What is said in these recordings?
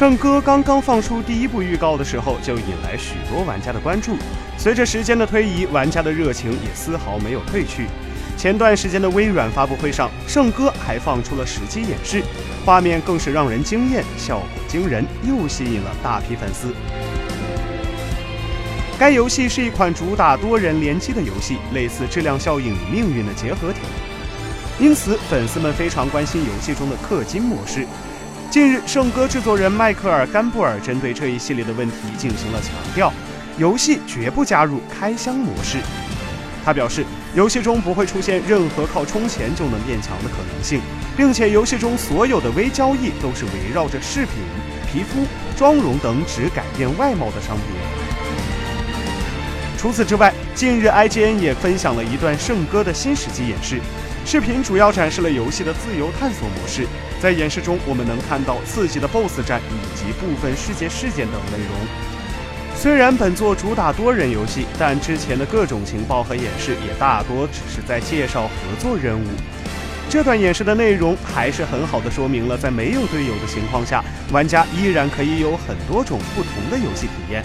圣歌刚刚放出第一部预告的时候，就引来许多玩家的关注。随着时间的推移，玩家的热情也丝毫没有退去。前段时间的微软发布会上，圣歌还放出了实机演示，画面更是让人惊艳，效果惊人，又吸引了大批粉丝。该游戏是一款主打多人联机的游戏，类似质量效应与命运的结合体，因此粉丝们非常关心游戏中的氪金模式。近日，圣歌制作人迈克尔·甘布尔针对这一系列的问题进行了强调，游戏绝不加入开箱模式。他表示，游戏中不会出现任何靠充钱就能变强的可能性，并且游戏中所有的微交易都是围绕着饰品、皮肤、妆容等只改变外貌的商品。除此之外，近日 IGN 也分享了一段圣歌的新实机演示。视频主要展示了游戏的自由探索模式，在演示中，我们能看到刺激的 BOSS 战以及部分世界事件等内容。虽然本作主打多人游戏，但之前的各种情报和演示也大多只是在介绍合作任务。这段演示的内容还是很好的说明了，在没有队友的情况下，玩家依然可以有很多种不同的游戏体验。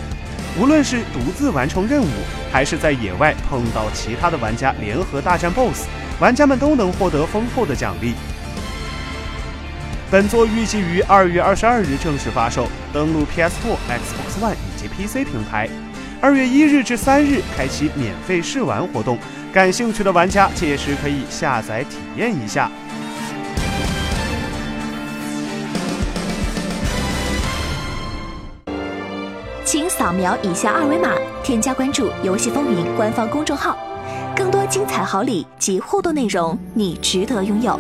无论是独自完成任务，还是在野外碰到其他的玩家联合大战 BOSS。玩家们都能获得丰厚的奖励。本作预计于二月二十二日正式发售，登陆 PS4、Xbox One 以及 PC 平台。二月一日至三日开启免费试玩活动，感兴趣的玩家届时可以下载体验一下。请扫描以下二维码，添加关注“游戏风云”官方公众号。更多精彩好礼及互动内容，你值得拥有。